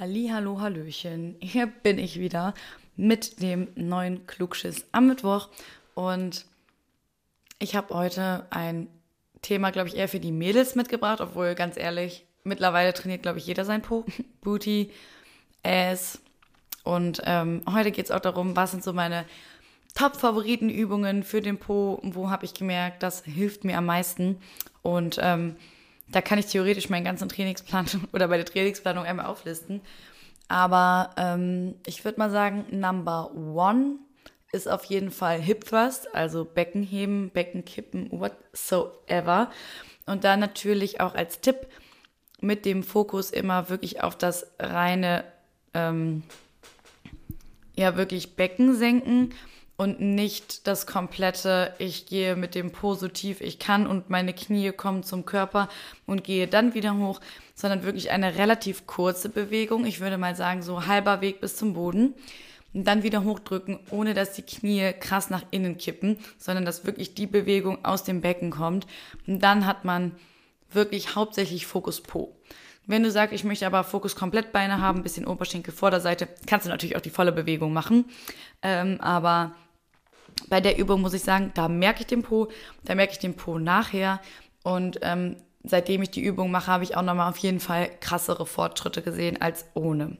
Hallo, Hallöchen. Hier bin ich wieder mit dem neuen Klugschiss am Mittwoch. Und ich habe heute ein Thema, glaube ich, eher für die Mädels mitgebracht, obwohl ganz ehrlich, mittlerweile trainiert, glaube ich, jeder sein Po, Booty, Ass. Und ähm, heute geht es auch darum, was sind so meine Top-Favoritenübungen für den Po, wo habe ich gemerkt, das hilft mir am meisten? Und ähm, da kann ich theoretisch meinen ganzen Trainingsplan oder bei der Trainingsplanung einmal auflisten. Aber ähm, ich würde mal sagen, Number One ist auf jeden Fall Hip Thrust, also Beckenheben, Beckenkippen, whatsoever. Und dann natürlich auch als Tipp mit dem Fokus immer wirklich auf das reine, ähm, ja wirklich Becken senken und nicht das komplette, ich gehe mit dem Po so tief ich kann und meine Knie kommen zum Körper und gehe dann wieder hoch, sondern wirklich eine relativ kurze Bewegung. Ich würde mal sagen, so halber Weg bis zum Boden. Und dann wieder hochdrücken, ohne dass die Knie krass nach innen kippen, sondern dass wirklich die Bewegung aus dem Becken kommt. Und dann hat man wirklich hauptsächlich Fokus Po. Wenn du sagst, ich möchte aber Fokus komplett Beine haben, bisschen Oberschenkel, Vorderseite, kannst du natürlich auch die volle Bewegung machen. Ähm, aber bei der Übung muss ich sagen, da merke ich den Po, da merke ich den Po nachher. Und ähm, seitdem ich die Übung mache, habe ich auch nochmal auf jeden Fall krassere Fortschritte gesehen als ohne.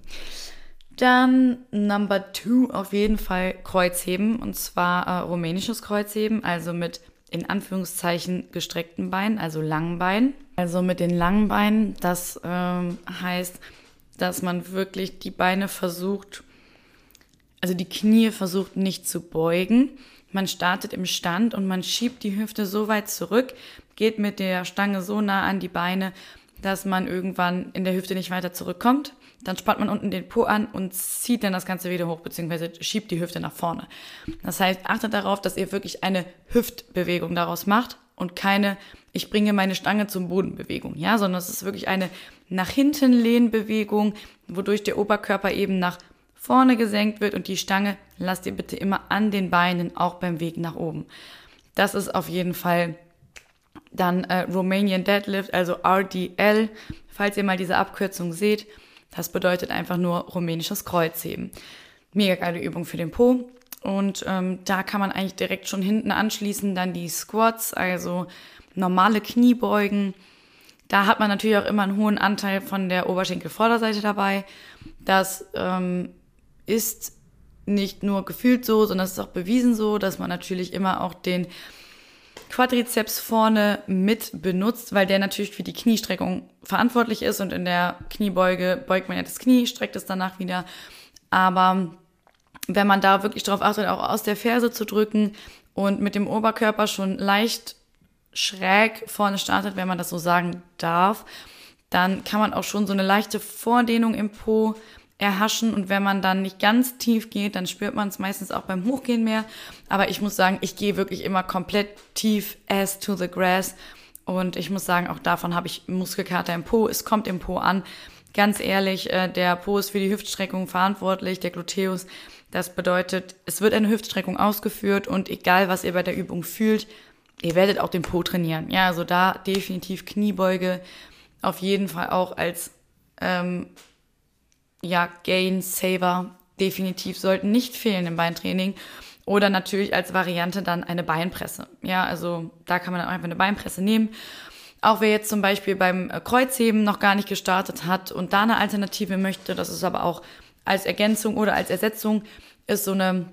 Dann Number two auf jeden Fall Kreuzheben und zwar äh, rumänisches Kreuzheben, also mit in Anführungszeichen gestreckten Beinen, also langen Beinen. Also mit den langen Beinen, das ähm, heißt, dass man wirklich die Beine versucht also die Knie versucht nicht zu beugen. Man startet im Stand und man schiebt die Hüfte so weit zurück, geht mit der Stange so nah an die Beine, dass man irgendwann in der Hüfte nicht weiter zurückkommt. Dann spannt man unten den Po an und zieht dann das Ganze wieder hoch, beziehungsweise schiebt die Hüfte nach vorne. Das heißt, achtet darauf, dass ihr wirklich eine Hüftbewegung daraus macht und keine, ich bringe meine Stange zum Boden Bewegung, ja, sondern es ist wirklich eine nach hinten lehnen Bewegung, wodurch der Oberkörper eben nach vorne gesenkt wird und die Stange lasst ihr bitte immer an den Beinen, auch beim Weg nach oben. Das ist auf jeden Fall dann äh, Romanian Deadlift, also RDL, falls ihr mal diese Abkürzung seht. Das bedeutet einfach nur rumänisches Kreuzheben. Mega geile Übung für den Po. Und ähm, da kann man eigentlich direkt schon hinten anschließen, dann die Squats, also normale Kniebeugen. Da hat man natürlich auch immer einen hohen Anteil von der Oberschenkelvorderseite dabei. Das ähm, ist nicht nur gefühlt so, sondern es ist auch bewiesen so, dass man natürlich immer auch den Quadrizeps vorne mit benutzt, weil der natürlich für die Kniestreckung verantwortlich ist und in der Kniebeuge beugt man ja das Knie, streckt es danach wieder. Aber wenn man da wirklich darauf achtet, auch aus der Ferse zu drücken und mit dem Oberkörper schon leicht schräg vorne startet, wenn man das so sagen darf, dann kann man auch schon so eine leichte Vordehnung im Po erhaschen und wenn man dann nicht ganz tief geht, dann spürt man es meistens auch beim Hochgehen mehr. Aber ich muss sagen, ich gehe wirklich immer komplett tief as to the grass und ich muss sagen, auch davon habe ich Muskelkater im Po. Es kommt im Po an. Ganz ehrlich, äh, der Po ist für die Hüftstreckung verantwortlich, der Gluteus. Das bedeutet, es wird eine Hüftstreckung ausgeführt und egal, was ihr bei der Übung fühlt, ihr werdet auch den Po trainieren. Ja, also da definitiv Kniebeuge auf jeden Fall auch als ähm, ja, Gain, Saver definitiv sollten nicht fehlen im Beintraining. Oder natürlich als Variante dann eine Beinpresse. Ja, also da kann man dann einfach eine Beinpresse nehmen. Auch wer jetzt zum Beispiel beim äh, Kreuzheben noch gar nicht gestartet hat und da eine Alternative möchte, das ist aber auch als Ergänzung oder als Ersetzung, ist so eine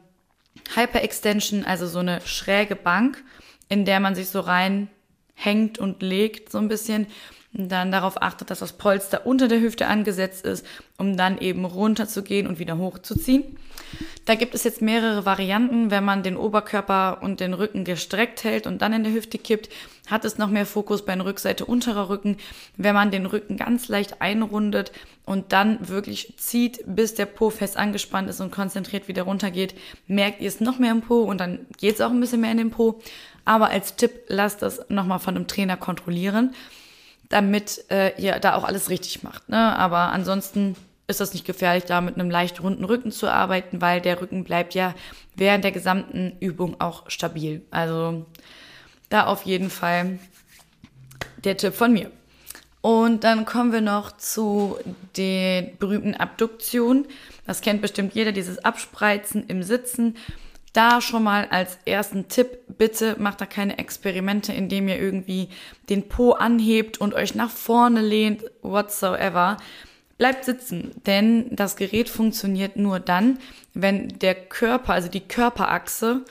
Hyper-Extension, also so eine schräge Bank, in der man sich so reinhängt und legt so ein bisschen dann darauf achtet, dass das Polster unter der Hüfte angesetzt ist, um dann eben runter zu gehen und wieder hochzuziehen. Da gibt es jetzt mehrere Varianten. Wenn man den Oberkörper und den Rücken gestreckt hält und dann in der Hüfte kippt, hat es noch mehr Fokus bei der Rückseite unterer Rücken. Wenn man den Rücken ganz leicht einrundet und dann wirklich zieht, bis der Po fest angespannt ist und konzentriert wieder runtergeht, merkt ihr es noch mehr im Po und dann geht es auch ein bisschen mehr in den Po. Aber als Tipp, lasst das nochmal von einem Trainer kontrollieren damit äh, ihr da auch alles richtig macht. Ne? Aber ansonsten ist das nicht gefährlich, da mit einem leicht runden Rücken zu arbeiten, weil der Rücken bleibt ja während der gesamten Übung auch stabil. Also da auf jeden Fall der Tipp von mir. Und dann kommen wir noch zu den berühmten Abduktionen. Das kennt bestimmt jeder, dieses Abspreizen im Sitzen. Da schon mal als ersten Tipp, bitte macht da keine Experimente, indem ihr irgendwie den Po anhebt und euch nach vorne lehnt, whatsoever. Bleibt sitzen, denn das Gerät funktioniert nur dann, wenn der Körper, also die Körperachse,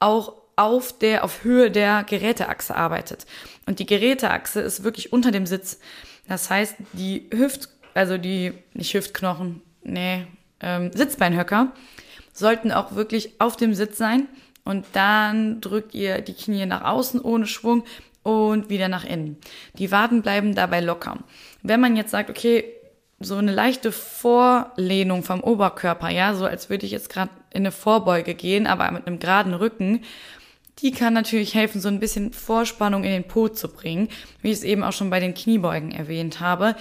auch auf der, auf Höhe der Geräteachse arbeitet. Und die Geräteachse ist wirklich unter dem Sitz. Das heißt, die Hüft, also die, nicht Hüftknochen, nee, ähm, Sitzbeinhöcker, sollten auch wirklich auf dem Sitz sein. Und dann drückt ihr die Knie nach außen ohne Schwung und wieder nach innen. Die Waden bleiben dabei locker. Wenn man jetzt sagt, okay, so eine leichte Vorlehnung vom Oberkörper, ja, so als würde ich jetzt gerade in eine Vorbeuge gehen, aber mit einem geraden Rücken, die kann natürlich helfen, so ein bisschen Vorspannung in den Po zu bringen, wie ich es eben auch schon bei den Kniebeugen erwähnt habe.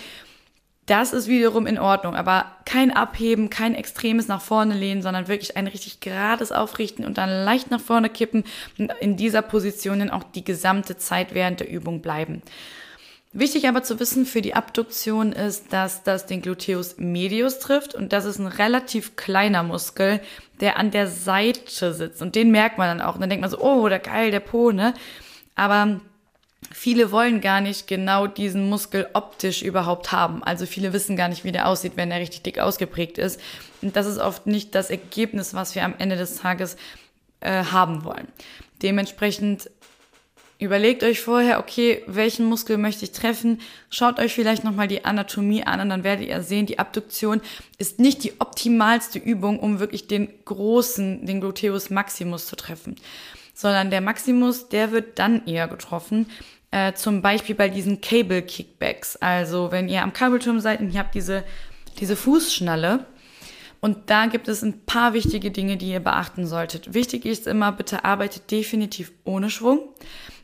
Das ist wiederum in Ordnung, aber kein Abheben, kein extremes nach vorne lehnen, sondern wirklich ein richtig gerades Aufrichten und dann leicht nach vorne kippen und in dieser Position dann auch die gesamte Zeit während der Übung bleiben. Wichtig aber zu wissen für die Abduktion ist, dass das den Gluteus medius trifft und das ist ein relativ kleiner Muskel, der an der Seite sitzt und den merkt man dann auch. Und dann denkt man so, oh, der geil, der Po, ne? Aber viele wollen gar nicht genau diesen Muskel optisch überhaupt haben. Also viele wissen gar nicht, wie der aussieht, wenn er richtig dick ausgeprägt ist. Und das ist oft nicht das Ergebnis, was wir am Ende des Tages äh, haben wollen. Dementsprechend Überlegt euch vorher, okay, welchen Muskel möchte ich treffen? Schaut euch vielleicht nochmal die Anatomie an und dann werdet ihr sehen, die Abduktion ist nicht die optimalste Übung, um wirklich den großen, den Gluteus Maximus zu treffen, sondern der Maximus, der wird dann eher getroffen, äh, zum Beispiel bei diesen Cable Kickbacks. Also wenn ihr am Kabelturm seid und ihr habt diese, diese Fußschnalle, und da gibt es ein paar wichtige Dinge, die ihr beachten solltet. Wichtig ist immer, bitte arbeitet definitiv ohne Schwung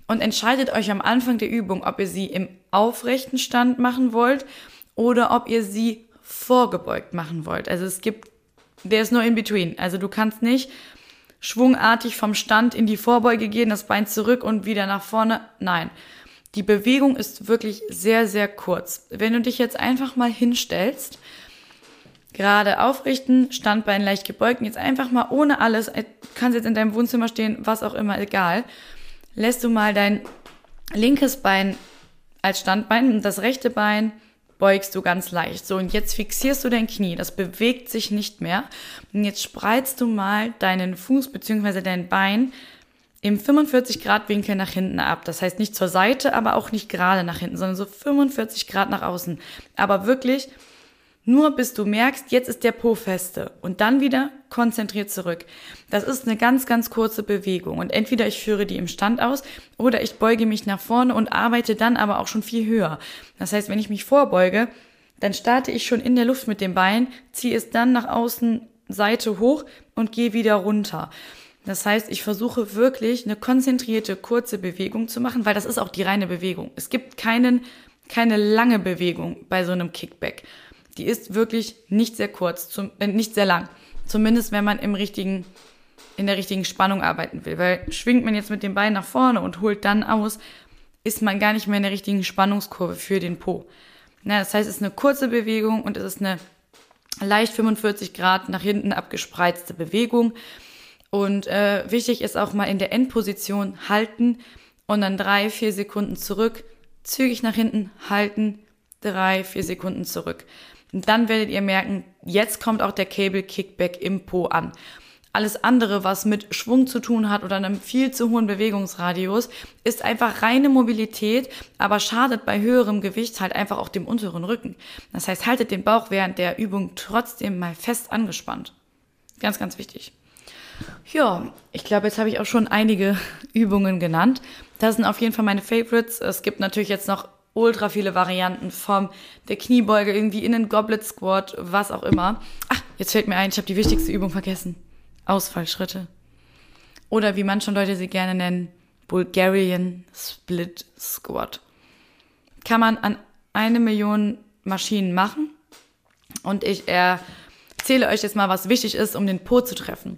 und entscheidet euch am Anfang der Übung, ob ihr sie im aufrechten Stand machen wollt oder ob ihr sie vorgebeugt machen wollt. Also es gibt, der ist nur in between. Also du kannst nicht schwungartig vom Stand in die Vorbeuge gehen, das Bein zurück und wieder nach vorne. Nein. Die Bewegung ist wirklich sehr, sehr kurz. Wenn du dich jetzt einfach mal hinstellst, gerade aufrichten, Standbein leicht gebeugt, jetzt einfach mal ohne alles, kannst jetzt in deinem Wohnzimmer stehen, was auch immer, egal lässt du mal dein linkes Bein als Standbein und das rechte Bein beugst du ganz leicht. So, und jetzt fixierst du dein Knie. Das bewegt sich nicht mehr. Und jetzt spreizt du mal deinen Fuß bzw. dein Bein im 45 Grad Winkel nach hinten ab. Das heißt nicht zur Seite, aber auch nicht gerade nach hinten, sondern so 45 Grad nach außen. Aber wirklich nur bis du merkst, jetzt ist der Po feste und dann wieder konzentriert zurück. Das ist eine ganz, ganz kurze Bewegung und entweder ich führe die im Stand aus oder ich beuge mich nach vorne und arbeite dann aber auch schon viel höher. Das heißt, wenn ich mich vorbeuge, dann starte ich schon in der Luft mit dem Bein, ziehe es dann nach außen Seite hoch und gehe wieder runter. Das heißt, ich versuche wirklich eine konzentrierte, kurze Bewegung zu machen, weil das ist auch die reine Bewegung. Es gibt keinen, keine lange Bewegung bei so einem Kickback die ist wirklich nicht sehr kurz, zum, äh, nicht sehr lang. Zumindest wenn man im richtigen, in der richtigen Spannung arbeiten will. Weil schwingt man jetzt mit dem Bein nach vorne und holt dann aus, ist man gar nicht mehr in der richtigen Spannungskurve für den Po. Na, das heißt, es ist eine kurze Bewegung und es ist eine leicht 45 Grad nach hinten abgespreizte Bewegung. Und äh, wichtig ist auch mal in der Endposition halten und dann drei, vier Sekunden zurück, zügig nach hinten halten, drei, vier Sekunden zurück. Und dann werdet ihr merken, jetzt kommt auch der Cable Kickback im Po an. Alles andere, was mit Schwung zu tun hat oder einem viel zu hohen Bewegungsradius, ist einfach reine Mobilität, aber schadet bei höherem Gewicht halt einfach auch dem unteren Rücken. Das heißt, haltet den Bauch während der Übung trotzdem mal fest angespannt. Ganz, ganz wichtig. Ja, ich glaube, jetzt habe ich auch schon einige Übungen genannt. Das sind auf jeden Fall meine Favorites. Es gibt natürlich jetzt noch ultra viele Varianten vom der Kniebeuge irgendwie in den Goblet Squat, was auch immer. Ach, jetzt fällt mir ein, ich habe die wichtigste Übung vergessen. Ausfallschritte. Oder wie manche Leute sie gerne nennen, Bulgarian Split Squat. Kann man an eine Million Maschinen machen. Und ich erzähle euch jetzt mal, was wichtig ist, um den Po zu treffen.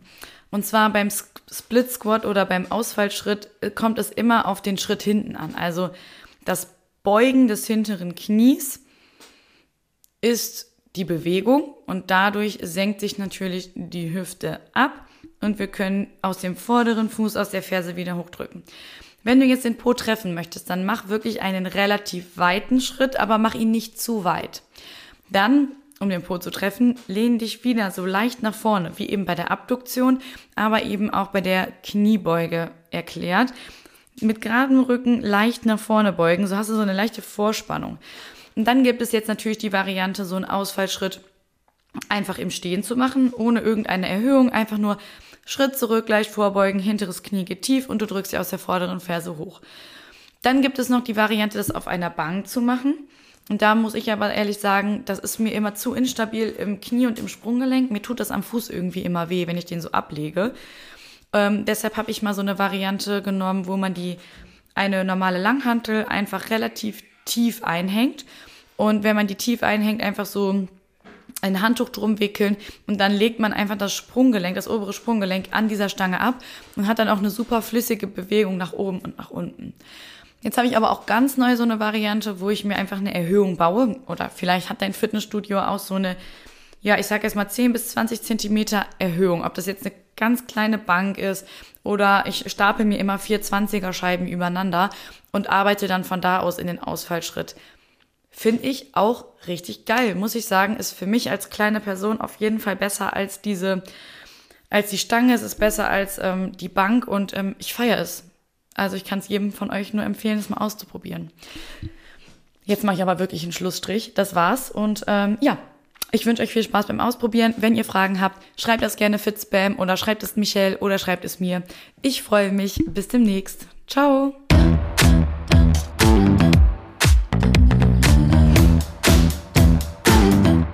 Und zwar beim Split Squat oder beim Ausfallschritt kommt es immer auf den Schritt hinten an. Also das Beugen des hinteren Knies ist die Bewegung und dadurch senkt sich natürlich die Hüfte ab und wir können aus dem vorderen Fuß aus der Ferse wieder hochdrücken. Wenn du jetzt den Po treffen möchtest, dann mach wirklich einen relativ weiten Schritt, aber mach ihn nicht zu weit. Dann, um den Po zu treffen, lehn dich wieder so leicht nach vorne, wie eben bei der Abduktion, aber eben auch bei der Kniebeuge erklärt. Mit geradem Rücken leicht nach vorne beugen, so hast du so eine leichte Vorspannung. Und dann gibt es jetzt natürlich die Variante, so einen Ausfallschritt einfach im Stehen zu machen, ohne irgendeine Erhöhung, einfach nur Schritt zurück, leicht vorbeugen, hinteres Knie geht tief und du drückst sie aus der vorderen Ferse hoch. Dann gibt es noch die Variante, das auf einer Bank zu machen. Und da muss ich aber ehrlich sagen, das ist mir immer zu instabil im Knie und im Sprunggelenk. Mir tut das am Fuß irgendwie immer weh, wenn ich den so ablege. Ähm, deshalb habe ich mal so eine Variante genommen, wo man die eine normale Langhantel einfach relativ tief einhängt. Und wenn man die tief einhängt, einfach so ein Handtuch drum wickeln und dann legt man einfach das Sprunggelenk, das obere Sprunggelenk an dieser Stange ab und hat dann auch eine super flüssige Bewegung nach oben und nach unten. Jetzt habe ich aber auch ganz neu so eine Variante, wo ich mir einfach eine Erhöhung baue oder vielleicht hat dein Fitnessstudio auch so eine, ja, ich sage jetzt mal 10 bis 20 Zentimeter Erhöhung. Ob das jetzt eine ganz kleine Bank ist oder ich stapel mir immer vier 20er Scheiben übereinander und arbeite dann von da aus in den Ausfallschritt. Finde ich auch richtig geil, muss ich sagen, ist für mich als kleine Person auf jeden Fall besser als diese, als die Stange, es ist besser als ähm, die Bank und ähm, ich feiere es. Also ich kann es jedem von euch nur empfehlen, es mal auszuprobieren. Jetzt mache ich aber wirklich einen Schlussstrich. Das war's. Und ähm, ja, ich wünsche euch viel Spaß beim Ausprobieren. Wenn ihr Fragen habt, schreibt das gerne Fitspam oder schreibt es Michelle oder schreibt es mir. Ich freue mich. Bis demnächst. Ciao.